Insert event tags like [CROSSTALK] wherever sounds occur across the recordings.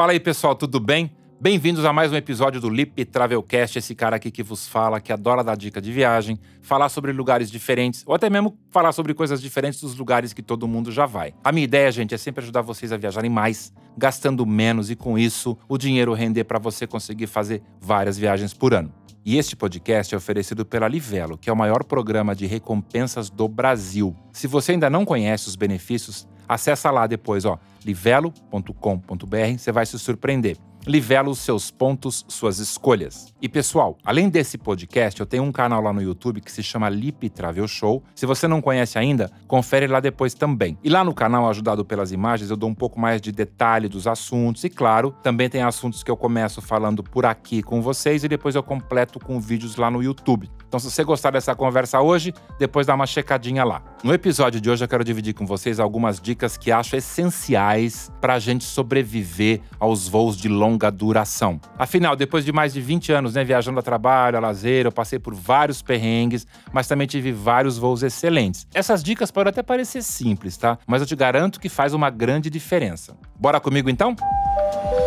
Fala aí, pessoal, tudo bem? Bem-vindos a mais um episódio do Lip Travelcast, esse cara aqui que vos fala, que adora dar dica de viagem, falar sobre lugares diferentes, ou até mesmo falar sobre coisas diferentes dos lugares que todo mundo já vai. A minha ideia, gente, é sempre ajudar vocês a viajarem mais, gastando menos e com isso o dinheiro render para você conseguir fazer várias viagens por ano. E este podcast é oferecido pela Livelo, que é o maior programa de recompensas do Brasil. Se você ainda não conhece os benefícios, acessa lá depois, ó, livelo.com.br, você vai se surpreender. Livela os seus pontos, suas escolhas. E pessoal, além desse podcast, eu tenho um canal lá no YouTube que se chama Lip Travel Show. Se você não conhece ainda, confere lá depois também. E lá no canal, ajudado pelas imagens, eu dou um pouco mais de detalhe dos assuntos. E claro, também tem assuntos que eu começo falando por aqui com vocês e depois eu completo com vídeos lá no YouTube. Então, se você gostar dessa conversa hoje, depois dá uma checadinha lá. No episódio de hoje, eu quero dividir com vocês algumas dicas que acho essenciais para a gente sobreviver aos voos de longa duração. Afinal, depois de mais de 20 anos né, viajando a trabalho, a lazer, eu passei por vários perrengues, mas também tive vários voos excelentes. Essas dicas podem até parecer simples, tá? Mas eu te garanto que faz uma grande diferença. Bora comigo então? Your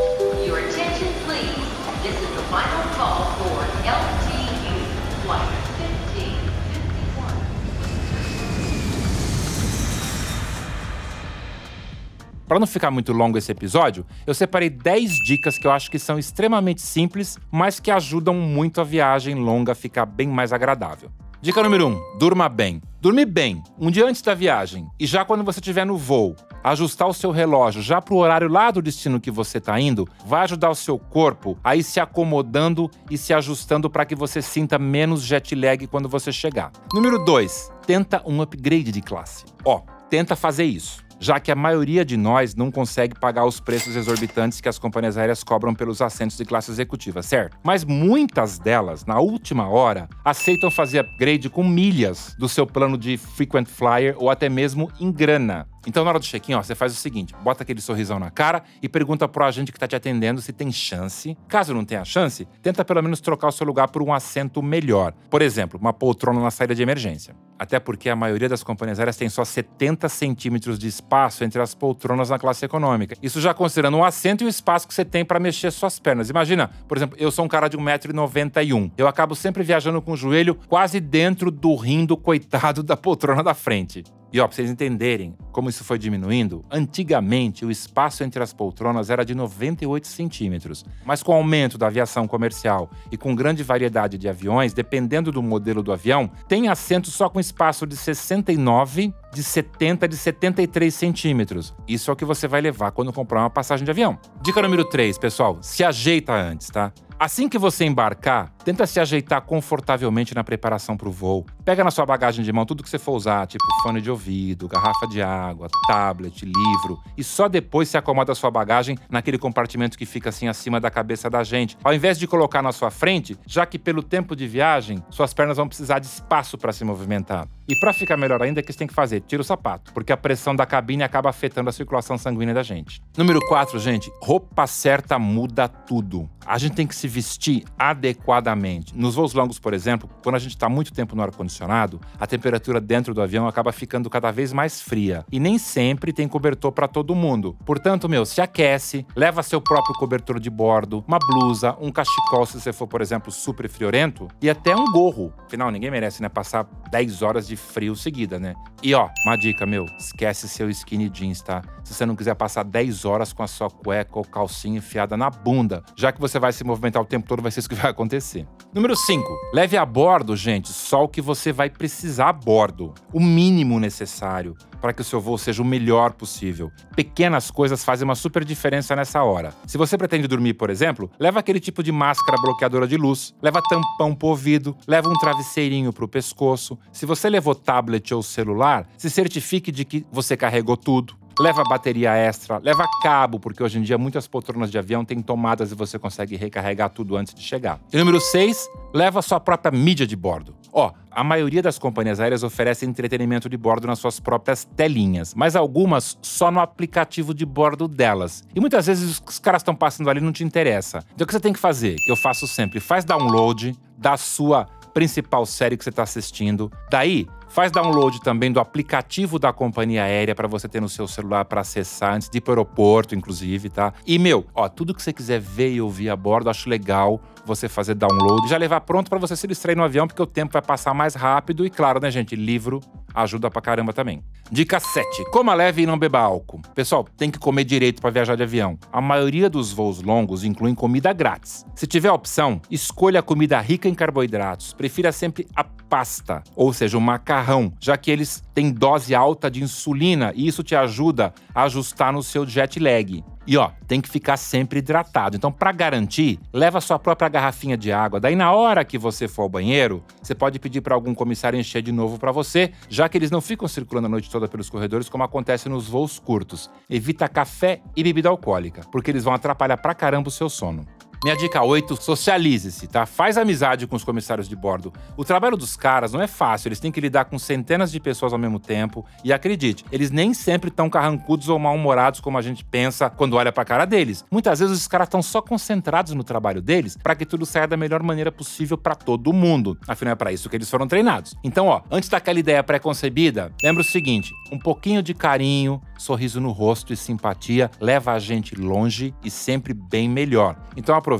Para não ficar muito longo esse episódio, eu separei 10 dicas que eu acho que são extremamente simples, mas que ajudam muito a viagem longa a ficar bem mais agradável. Dica número 1: um, durma bem. Dormir bem, um dia antes da viagem e já quando você estiver no voo, ajustar o seu relógio já para o horário lá do destino que você está indo, vai ajudar o seu corpo a ir se acomodando e se ajustando para que você sinta menos jet lag quando você chegar. Número 2: tenta um upgrade de classe. Ó, tenta fazer isso já que a maioria de nós não consegue pagar os preços exorbitantes que as companhias aéreas cobram pelos assentos de classe executiva, certo? Mas muitas delas, na última hora, aceitam fazer upgrade com milhas do seu plano de frequent flyer ou até mesmo em grana. Então, na hora do check-in, você faz o seguinte: bota aquele sorrisão na cara e pergunta pro agente que tá te atendendo se tem chance. Caso não tenha chance, tenta pelo menos trocar o seu lugar por um assento melhor. Por exemplo, uma poltrona na saída de emergência. Até porque a maioria das companhias aéreas tem só 70 centímetros de espaço entre as poltronas na classe econômica. Isso já considerando o assento e o espaço que você tem para mexer suas pernas. Imagina, por exemplo, eu sou um cara de 1,91m. Eu acabo sempre viajando com o joelho quase dentro do rim do coitado da poltrona da frente. E ó, pra vocês entenderem como isso foi diminuindo, antigamente o espaço entre as poltronas era de 98 centímetros. Mas com o aumento da aviação comercial e com grande variedade de aviões, dependendo do modelo do avião, tem assento só com espaço de 69, de 70, de 73 centímetros. Isso é o que você vai levar quando comprar uma passagem de avião. Dica número 3, pessoal: se ajeita antes, tá? Assim que você embarcar, tenta se ajeitar confortavelmente na preparação para o voo. Pega na sua bagagem de mão tudo que você for usar, tipo fone de ouvido, garrafa de água, tablet, livro, e só depois se acomoda a sua bagagem naquele compartimento que fica assim acima da cabeça da gente. Ao invés de colocar na sua frente, já que pelo tempo de viagem, suas pernas vão precisar de espaço para se movimentar. E para ficar melhor ainda, o que você tem que fazer? Tira o sapato, porque a pressão da cabine acaba afetando a circulação sanguínea da gente. Número 4, gente, roupa certa muda tudo. A gente tem que se vestir adequadamente. Nos voos longos, por exemplo, quando a gente está muito tempo no ar-condicionado, a temperatura dentro do avião acaba ficando cada vez mais fria. E nem sempre tem cobertor para todo mundo. Portanto, meu, se aquece, leva seu próprio cobertor de bordo, uma blusa, um cachecol se você for, por exemplo, super friorento, e até um gorro. Afinal, ninguém merece, né, passar 10 horas de frio seguida, né? E ó, uma dica, meu, esquece seu skinny jeans, tá? Se você não quiser passar 10 horas com a sua cueca ou calcinha enfiada na bunda, já que você vai se movimentar o tempo todo, vai ser isso que vai [LAUGHS] acontecer. Número 5. Leve a bordo, gente, só o que você vai precisar a bordo. O mínimo necessário para que o seu voo seja o melhor possível. Pequenas coisas fazem uma super diferença nessa hora. Se você pretende dormir, por exemplo, leva aquele tipo de máscara bloqueadora de luz, leva tampão pro ouvido, leva um travesseirinho pro pescoço. Se você levou tablet ou celular, se certifique de que você carregou tudo leva bateria extra, leva cabo, porque hoje em dia muitas poltronas de avião têm tomadas e você consegue recarregar tudo antes de chegar. E número 6, leva sua própria mídia de bordo. Ó, a maioria das companhias aéreas oferece entretenimento de bordo nas suas próprias telinhas, mas algumas só no aplicativo de bordo delas. E muitas vezes os caras estão passando ali não te interessa. Então o que você tem que fazer? Que eu faço sempre, faz download da sua principal série que você está assistindo. Daí, Faz download também do aplicativo da companhia aérea para você ter no seu celular para acessar antes de ir para o aeroporto, inclusive, tá? E meu, ó, tudo que você quiser ver e ouvir a bordo, acho legal você fazer download e já levar pronto para você se distrair no avião, porque o tempo vai passar mais rápido e claro, né, gente, livro ajuda pra caramba também. Dica 7. Coma leve e não beba álcool. Pessoal, tem que comer direito para viajar de avião. A maioria dos voos longos incluem comida grátis. Se tiver opção, escolha comida rica em carboidratos. Prefira sempre a pasta, ou seja, o macarrão, já que eles têm dose alta de insulina e isso te ajuda a ajustar no seu jet lag. E ó, tem que ficar sempre hidratado. Então, para garantir, leva sua própria garrafinha de água. Daí, na hora que você for ao banheiro, você pode pedir para algum comissário encher de novo para você, já que eles não ficam circulando a noite toda pelos corredores como acontece nos voos curtos. Evita café e bebida alcoólica, porque eles vão atrapalhar pra caramba o seu sono. Minha dica 8, socialize-se, tá? Faz amizade com os comissários de bordo. O trabalho dos caras não é fácil, eles têm que lidar com centenas de pessoas ao mesmo tempo. E acredite, eles nem sempre estão carrancudos ou mal-humorados como a gente pensa quando olha pra cara deles. Muitas vezes os caras estão só concentrados no trabalho deles para que tudo saia da melhor maneira possível para todo mundo. Afinal, é para isso que eles foram treinados. Então, ó, antes daquela ideia pré-concebida, lembra o seguinte: um pouquinho de carinho, sorriso no rosto e simpatia leva a gente longe e sempre bem melhor. Então aproveita,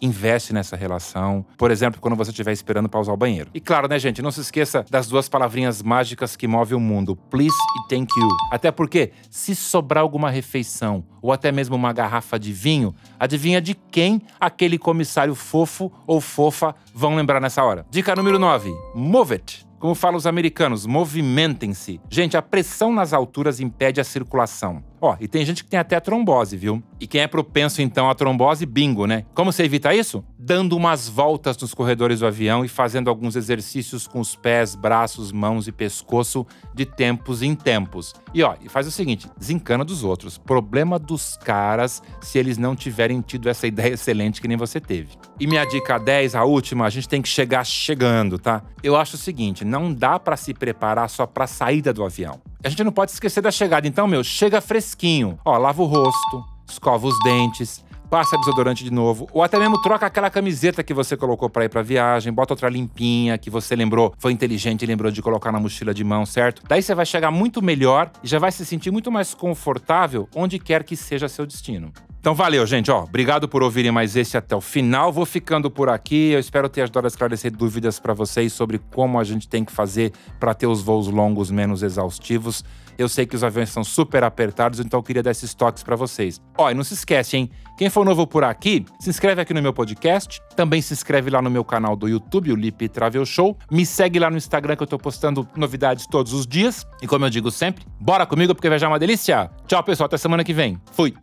investe nessa relação. Por exemplo, quando você estiver esperando para usar o banheiro. E claro, né, gente, não se esqueça das duas palavrinhas mágicas que movem o mundo: please e thank you. Até porque, se sobrar alguma refeição ou até mesmo uma garrafa de vinho, adivinha de quem aquele comissário fofo ou fofa vão lembrar nessa hora? Dica número 9: move it. Como falam os americanos, movimentem-se. Gente, a pressão nas alturas impede a circulação. Ó, e tem gente que tem até trombose, viu? E quem é propenso então à trombose, bingo, né? Como você evita isso? Dando umas voltas nos corredores do avião e fazendo alguns exercícios com os pés, braços, mãos e pescoço de tempos em tempos. E ó, e faz o seguinte: desencana dos outros. Problema dos caras se eles não tiverem tido essa [LAUGHS] ideia excelente que nem você teve. E minha dica 10, a última, a gente tem que chegar chegando, tá? Eu acho o seguinte, não dá para se preparar só para saída do avião. A gente não pode esquecer da chegada. Então, meu, chega fresquinho. Ó, lava o rosto, escova os dentes, passa desodorante de novo, ou até mesmo troca aquela camiseta que você colocou para ir para viagem, bota outra limpinha que você lembrou, foi inteligente e lembrou de colocar na mochila de mão, certo? Daí você vai chegar muito melhor e já vai se sentir muito mais confortável onde quer que seja seu destino. Então valeu, gente. Ó, obrigado por ouvirem mais esse até o final. Vou ficando por aqui. Eu espero ter ajudado a esclarecer dúvidas para vocês sobre como a gente tem que fazer para ter os voos longos menos exaustivos. Eu sei que os aviões são super apertados, então eu queria dar esses toques para vocês. Ó, e não se esquece, hein? Quem for novo por aqui, se inscreve aqui no meu podcast. Também se inscreve lá no meu canal do YouTube, o Lip Travel Show. Me segue lá no Instagram que eu tô postando novidades todos os dias. E como eu digo sempre, bora comigo porque viajar é uma delícia. Tchau, pessoal. Até semana que vem. Fui.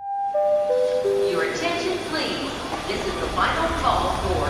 final call for